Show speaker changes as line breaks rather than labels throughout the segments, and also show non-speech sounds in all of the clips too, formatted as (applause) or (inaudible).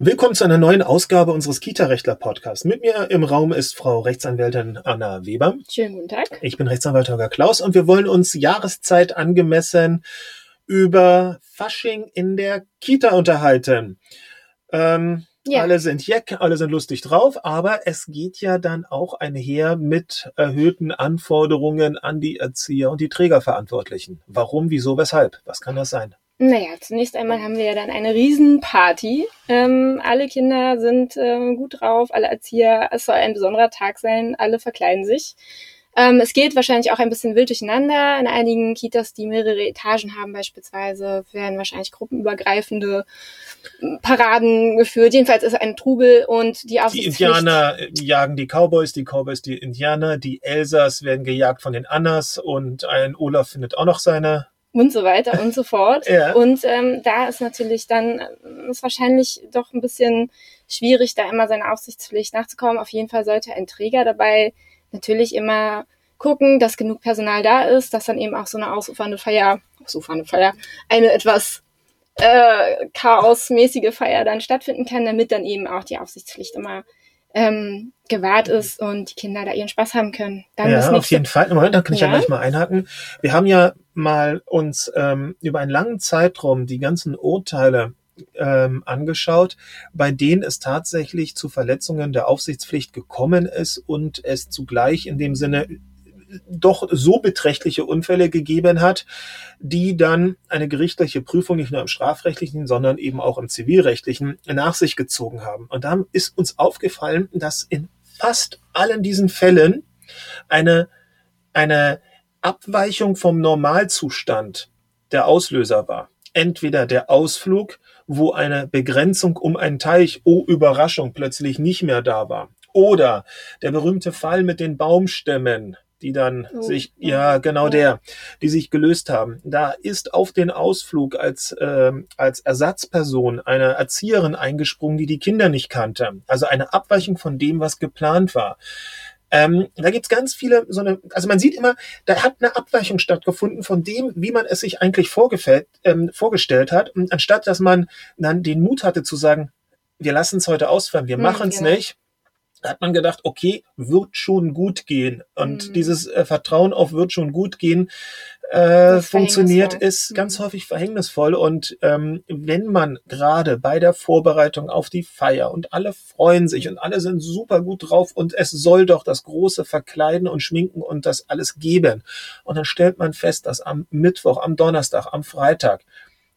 Willkommen zu einer neuen Ausgabe unseres Kita-Rechtler-Podcasts. Mit mir im Raum ist Frau Rechtsanwältin Anna Weber.
Schönen guten Tag.
Ich bin Rechtsanwalt Holger Klaus und wir wollen uns Jahreszeit angemessen über Fasching in der Kita unterhalten. Ähm, ja. Alle sind jeck, alle sind lustig drauf, aber es geht ja dann auch einher mit erhöhten Anforderungen an die Erzieher und die Trägerverantwortlichen. Warum, wieso, weshalb? Was kann das sein?
Naja, zunächst einmal haben wir ja dann eine Riesenparty. Ähm, alle Kinder sind ähm, gut drauf, alle Erzieher. Es soll ein besonderer Tag sein, alle verkleiden sich. Ähm, es geht wahrscheinlich auch ein bisschen wild durcheinander. In einigen Kitas, die mehrere Etagen haben beispielsweise, werden wahrscheinlich gruppenübergreifende Paraden geführt. Jedenfalls ist ein Trubel und die
Aufsichtspflicht... Die Indianer jagen die Cowboys, die Cowboys die Indianer, die Elsas werden gejagt von den Annas und ein Olaf findet auch noch seine
und so weiter und so fort. (laughs) ja. Und ähm, da ist natürlich dann ähm, ist wahrscheinlich doch ein bisschen schwierig, da immer seiner Aufsichtspflicht nachzukommen. Auf jeden Fall sollte ein Träger dabei natürlich immer gucken, dass genug Personal da ist, dass dann eben auch so eine ausufernde Feier, ausufernde Feier, eine etwas äh, chaosmäßige Feier dann stattfinden kann, damit dann eben auch die Aufsichtspflicht immer ähm, gewahrt ist und die Kinder da ihren Spaß haben können.
Dann ja, auf jeden Fall. Moment, da kann ich ja. ja gleich mal einhaken. Wir haben ja mal uns ähm, über einen langen Zeitraum die ganzen Urteile ähm, angeschaut, bei denen es tatsächlich zu Verletzungen der Aufsichtspflicht gekommen ist und es zugleich in dem Sinne doch so beträchtliche Unfälle gegeben hat, die dann eine gerichtliche Prüfung nicht nur im strafrechtlichen, sondern eben auch im zivilrechtlichen nach sich gezogen haben. Und da ist uns aufgefallen, dass in fast allen diesen Fällen eine, eine Abweichung vom Normalzustand der Auslöser war. Entweder der Ausflug, wo eine Begrenzung um einen Teich, oh Überraschung, plötzlich nicht mehr da war. Oder der berühmte Fall mit den Baumstämmen, die dann oh, sich, ja, genau ja. der, die sich gelöst haben. Da ist auf den Ausflug als, äh, als Ersatzperson eine Erzieherin eingesprungen, die die Kinder nicht kannte. Also eine Abweichung von dem, was geplant war. Ähm, da gibt's ganz viele so eine, also man sieht immer, da hat eine Abweichung stattgefunden von dem, wie man es sich eigentlich ähm, vorgestellt hat. Und anstatt dass man dann den Mut hatte zu sagen, wir lassen es heute ausfallen, wir hm, machen es genau. nicht, hat man gedacht, okay, wird schon gut gehen. Und mhm. dieses äh, Vertrauen auf wird schon gut gehen äh, funktioniert, ist mhm. ganz häufig verhängnisvoll. Und ähm, wenn man gerade bei der Vorbereitung auf die Feier und alle freuen sich und alle sind super gut drauf und es soll doch das große Verkleiden und Schminken und das alles geben. Und dann stellt man fest, dass am Mittwoch, am Donnerstag, am Freitag,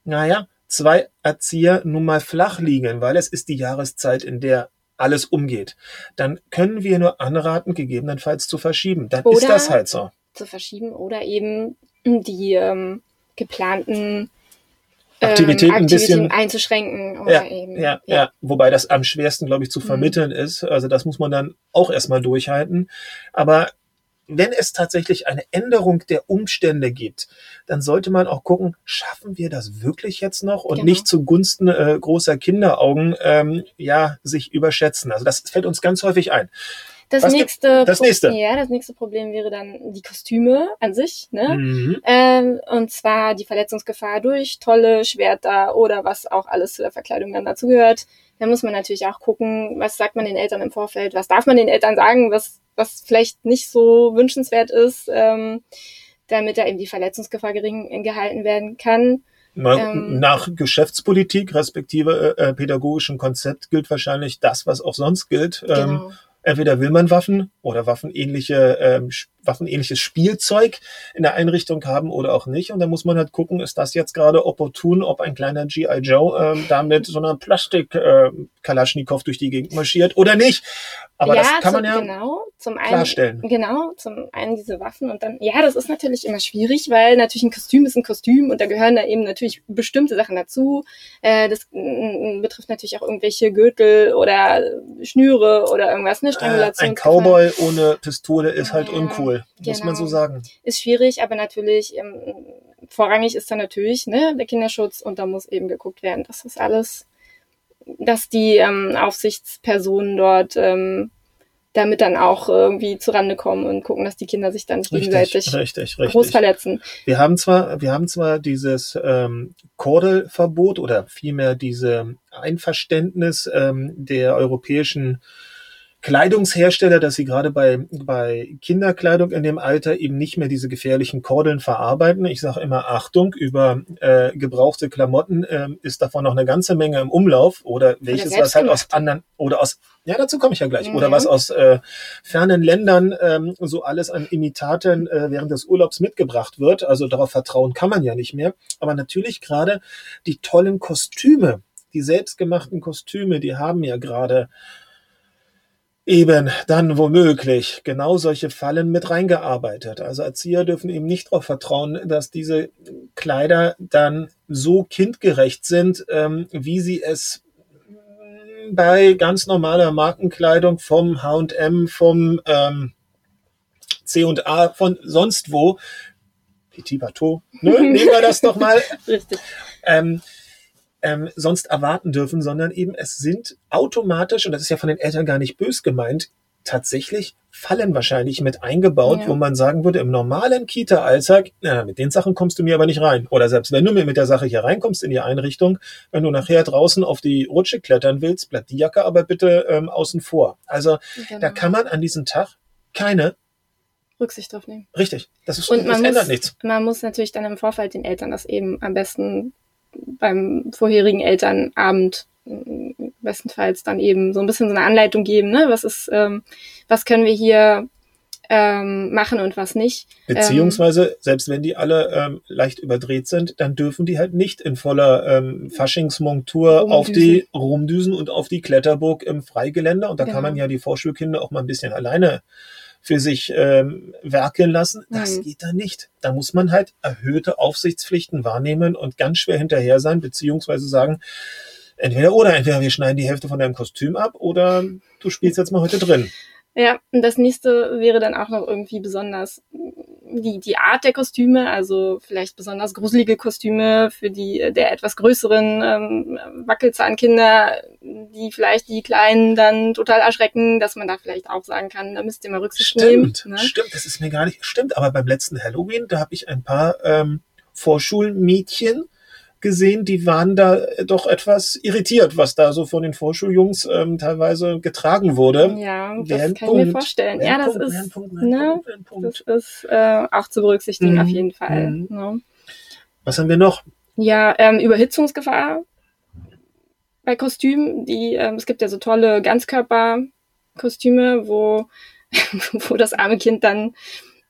naja, zwei Erzieher nun mal flach liegen, weil es ist die Jahreszeit, in der alles umgeht, dann können wir nur anraten, gegebenenfalls zu verschieben. Dann oder ist das halt so.
Zu verschieben oder eben die ähm, geplanten
ähm, Aktivitäten, ein bisschen
einzuschränken.
Ja, eben, ja, ja, ja, wobei das am schwersten, glaube ich, zu mhm. vermitteln mhm. ist. Also das muss man dann auch erstmal durchhalten. Aber wenn es tatsächlich eine Änderung der Umstände gibt, dann sollte man auch gucken, schaffen wir das wirklich jetzt noch und genau. nicht zugunsten äh, großer Kinderaugen ähm, ja sich überschätzen. Also das fällt uns ganz häufig ein.
Das nächste, das nächste. Ja, das nächste Problem wäre dann die Kostüme an sich, ne? Mhm. Ähm, und zwar die Verletzungsgefahr durch tolle Schwerter oder was auch alles zu der Verkleidung dann dazu gehört. Da muss man natürlich auch gucken, was sagt man den Eltern im Vorfeld, was darf man den Eltern sagen, was was vielleicht nicht so wünschenswert ist, ähm, damit da eben die Verletzungsgefahr gering gehalten werden kann.
Ähm, Nach Geschäftspolitik respektive äh, pädagogischen Konzept gilt wahrscheinlich das, was auch sonst gilt. Ähm, genau. Ähm, entweder will man Waffen oder waffenähnliche, ähm, waffenähnliches Spielzeug in der Einrichtung haben oder auch nicht. Und da muss man halt gucken, ist das jetzt gerade opportun, ob ein kleiner G.I. Joe ähm, da mit so einer Plastik-Kalaschnikow äh, durch die Gegend marschiert oder nicht. Aber ja, das kann man ja
genau, zum
einen, klarstellen.
Genau, zum einen diese Waffen und dann, ja, das ist natürlich immer schwierig, weil natürlich ein Kostüm ist ein Kostüm und da gehören da eben natürlich bestimmte Sachen dazu. Äh, das betrifft natürlich auch irgendwelche Gürtel oder Schnüre oder irgendwas, ne,
Strangulation. Äh, ein Cowboy ohne Pistole ist halt uncool, muss genau. man so genau. sagen.
Ist schwierig, aber natürlich, ähm, vorrangig ist da natürlich, ne, der Kinderschutz und da muss eben geguckt werden, dass das alles dass die ähm, Aufsichtspersonen dort ähm, damit dann auch irgendwie zurande kommen und gucken, dass die Kinder sich dann nicht gegenseitig
richtig, richtig.
groß verletzen.
Wir haben zwar, wir haben zwar dieses ähm, Kordelverbot oder vielmehr diese Einverständnis ähm, der europäischen Kleidungshersteller, dass sie gerade bei, bei Kinderkleidung in dem Alter eben nicht mehr diese gefährlichen Kordeln verarbeiten. Ich sage immer Achtung, über äh, gebrauchte Klamotten äh, ist davon noch eine ganze Menge im Umlauf oder welches was halt aus anderen oder aus ja dazu komme ich ja gleich mhm. oder was aus äh, fernen Ländern ähm, so alles an Imitaten äh, während des Urlaubs mitgebracht wird. Also darauf vertrauen kann man ja nicht mehr. Aber natürlich gerade die tollen Kostüme, die selbstgemachten Kostüme, die haben ja gerade eben dann womöglich genau solche Fallen mit reingearbeitet. Also Erzieher dürfen eben nicht darauf vertrauen, dass diese Kleider dann so kindgerecht sind, ähm, wie sie es bei ganz normaler Markenkleidung vom H&M, vom ähm, C&A, von sonst wo, Petit Bateau, ne? (laughs) nehmen wir das doch mal. Richtig. Ähm, ähm, sonst erwarten dürfen, sondern eben es sind automatisch, und das ist ja von den Eltern gar nicht bös gemeint, tatsächlich Fallen wahrscheinlich mit eingebaut, ja. wo man sagen würde, im normalen Kita-Alltag, na, mit den Sachen kommst du mir aber nicht rein. Oder selbst wenn du mir mit der Sache hier reinkommst in die Einrichtung, wenn du nachher draußen auf die Rutsche klettern willst, bleibt die Jacke aber bitte ähm, außen vor. Also genau. da kann man an diesem Tag keine
Rücksicht drauf nehmen.
Richtig. Das, ist,
und das ändert muss, nichts. Man muss natürlich dann im Vorfeld den Eltern das eben am besten beim vorherigen Elternabend bestenfalls dann eben so ein bisschen so eine Anleitung geben, ne? Was ist, ähm, was können wir hier ähm, machen und was nicht.
Beziehungsweise, ähm, selbst wenn die alle ähm, leicht überdreht sind, dann dürfen die halt nicht in voller ähm, Faschingsmontur auf die rumdüsen und auf die Kletterburg im Freigelände. Und da genau. kann man ja die Vorschulkinder auch mal ein bisschen alleine für sich ähm, werkeln lassen. Das mhm. geht da nicht. Da muss man halt erhöhte Aufsichtspflichten wahrnehmen und ganz schwer hinterher sein, beziehungsweise sagen, entweder oder, entweder wir schneiden die Hälfte von deinem Kostüm ab oder du spielst jetzt mal heute drin.
Ja, und das nächste wäre dann auch noch irgendwie besonders die, die Art der Kostüme, also vielleicht besonders gruselige Kostüme für die der etwas größeren ähm, Wackelzahnkinder, die vielleicht die Kleinen dann total erschrecken, dass man da vielleicht auch sagen kann, da müsst ihr mal Rücksicht
stimmt,
nehmen.
Ne? Stimmt, das ist mir gar nicht stimmt, aber beim letzten Halloween, da habe ich ein paar ähm, Vorschulmädchen gesehen, die waren da äh, doch etwas irritiert, was da so von den Vorschuljungs ähm, teilweise getragen wurde.
Ja, das kann ich mir vorstellen. Ja, das ist, ne, das ist äh, auch zu berücksichtigen mhm. auf jeden Fall. Mhm. Ne?
Was haben wir noch?
Ja, ähm, Überhitzungsgefahr bei Kostümen. Die, ähm, es gibt ja so tolle Ganzkörperkostüme, wo, (laughs) wo das arme Kind dann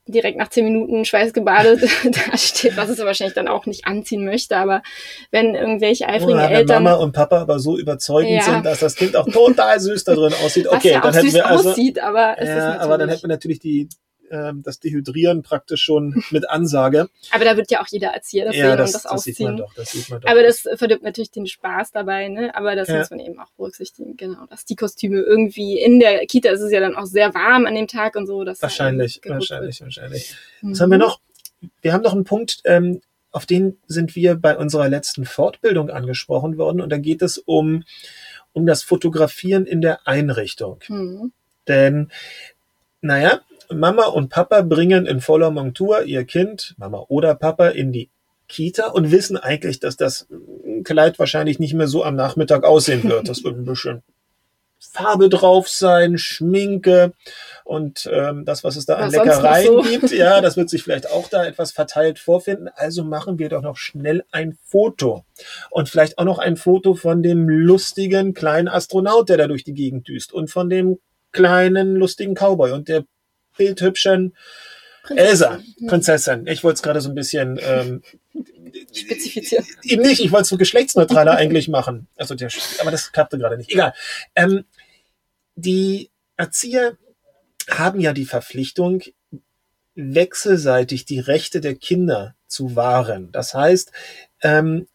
direkt nach zehn Minuten schweißgebadet (laughs) da steht, was es wahrscheinlich dann auch nicht anziehen möchte. Aber wenn irgendwelche eifrigen
wenn
Eltern.
Mama und Papa aber so überzeugend ja. sind, dass das Kind auch total süß da drin aussieht. (laughs) Okay,
ja
dann hätten wir also.
Aussieht, aber, es
ja, aber dann hätten wir natürlich die ähm, das Dehydrieren praktisch schon mit Ansage. (laughs)
Aber da wird ja auch jeder Erzieher das ja, das, und das, das ausziehen. Sieht man doch, das sieht man doch. Aber das verdirbt natürlich den Spaß dabei, ne? Aber das ja. muss man eben auch berücksichtigen, genau. Dass die Kostüme irgendwie in der Kita ist es ja dann auch sehr warm an dem Tag und so. Dass
wahrscheinlich, wahrscheinlich, wird. wahrscheinlich. Mhm. Was haben wir noch? Wir haben noch einen Punkt, ähm, auf den sind wir bei unserer letzten Fortbildung angesprochen worden und da geht es um, um das Fotografieren in der Einrichtung. Mhm. Denn, naja, Mama und Papa bringen in voller Montur ihr Kind, Mama oder Papa, in die Kita und wissen eigentlich, dass das Kleid wahrscheinlich nicht mehr so am Nachmittag aussehen wird. Das wird (laughs) ein bisschen Farbe drauf sein, Schminke und ähm, das, was es da was an Leckereien so. gibt, ja, das wird sich vielleicht auch da etwas verteilt vorfinden. Also machen wir doch noch schnell ein Foto und vielleicht auch noch ein Foto von dem lustigen kleinen Astronaut, der da durch die Gegend düst und von dem kleinen lustigen Cowboy und der bildhübschen Prinzessin. Elsa, Prinzessin. Ich wollte es gerade so ein bisschen ähm,
spezifizieren.
Eben nicht, ich wollte es so geschlechtsneutraler eigentlich machen. Also der, aber das klappte gerade nicht. Egal. Ähm, die Erzieher haben ja die Verpflichtung, wechselseitig die Rechte der Kinder zu wahren. Das heißt, ähm,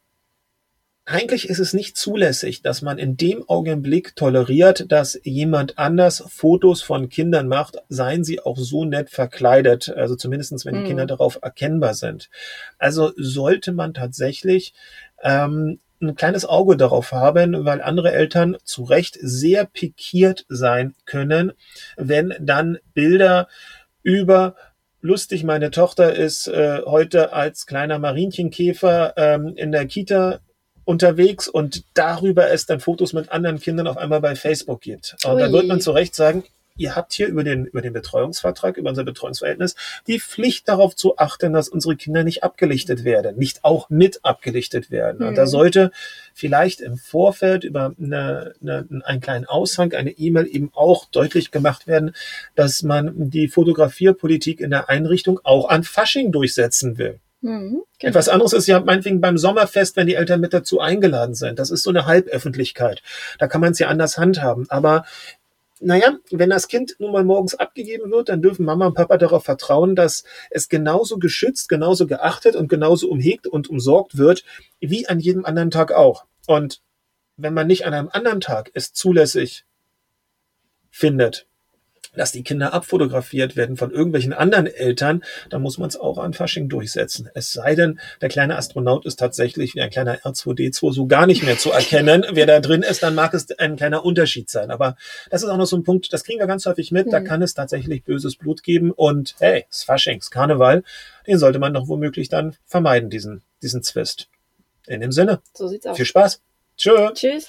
eigentlich ist es nicht zulässig, dass man in dem Augenblick toleriert, dass jemand anders Fotos von Kindern macht, seien sie auch so nett verkleidet, also zumindestens wenn die Kinder mhm. darauf erkennbar sind. Also sollte man tatsächlich ähm, ein kleines Auge darauf haben, weil andere Eltern zu Recht sehr pikiert sein können, wenn dann Bilder über lustig, meine Tochter ist äh, heute als kleiner Marienchenkäfer ähm, in der Kita unterwegs und darüber es dann Fotos mit anderen Kindern auf einmal bei Facebook gibt. Und Ui. da wird man zu Recht sagen, ihr habt hier über den, über den Betreuungsvertrag, über unser Betreuungsverhältnis die Pflicht darauf zu achten, dass unsere Kinder nicht abgelichtet werden, nicht auch mit abgelichtet werden. Mhm. Und da mhm. sollte vielleicht im Vorfeld über eine, eine, einen kleinen Aushang, eine E-Mail eben auch deutlich gemacht werden, dass man die Fotografierpolitik in der Einrichtung auch an Fasching durchsetzen will. Mhm, genau. Etwas anderes ist ja meinetwegen beim Sommerfest, wenn die Eltern mit dazu eingeladen sind. Das ist so eine Halböffentlichkeit. Da kann man es ja anders handhaben. Aber naja, wenn das Kind nun mal morgens abgegeben wird, dann dürfen Mama und Papa darauf vertrauen, dass es genauso geschützt, genauso geachtet und genauso umhegt und umsorgt wird, wie an jedem anderen Tag auch. Und wenn man nicht an einem anderen Tag es zulässig findet, dass die Kinder abfotografiert werden von irgendwelchen anderen Eltern, dann muss man es auch an Fasching durchsetzen. Es sei denn, der kleine Astronaut ist tatsächlich wie ein kleiner R2D2 so gar nicht mehr zu erkennen. Wer da drin ist, dann mag es ein kleiner Unterschied sein. Aber das ist auch noch so ein Punkt, das kriegen wir ganz häufig mit. Da mhm. kann es tatsächlich böses Blut geben. Und hey, es ist Fasching, es Karneval. Den sollte man doch womöglich dann vermeiden, diesen, diesen Zwist. In dem Sinne. So sieht's aus. Viel Spaß. Tschö. Tschüss.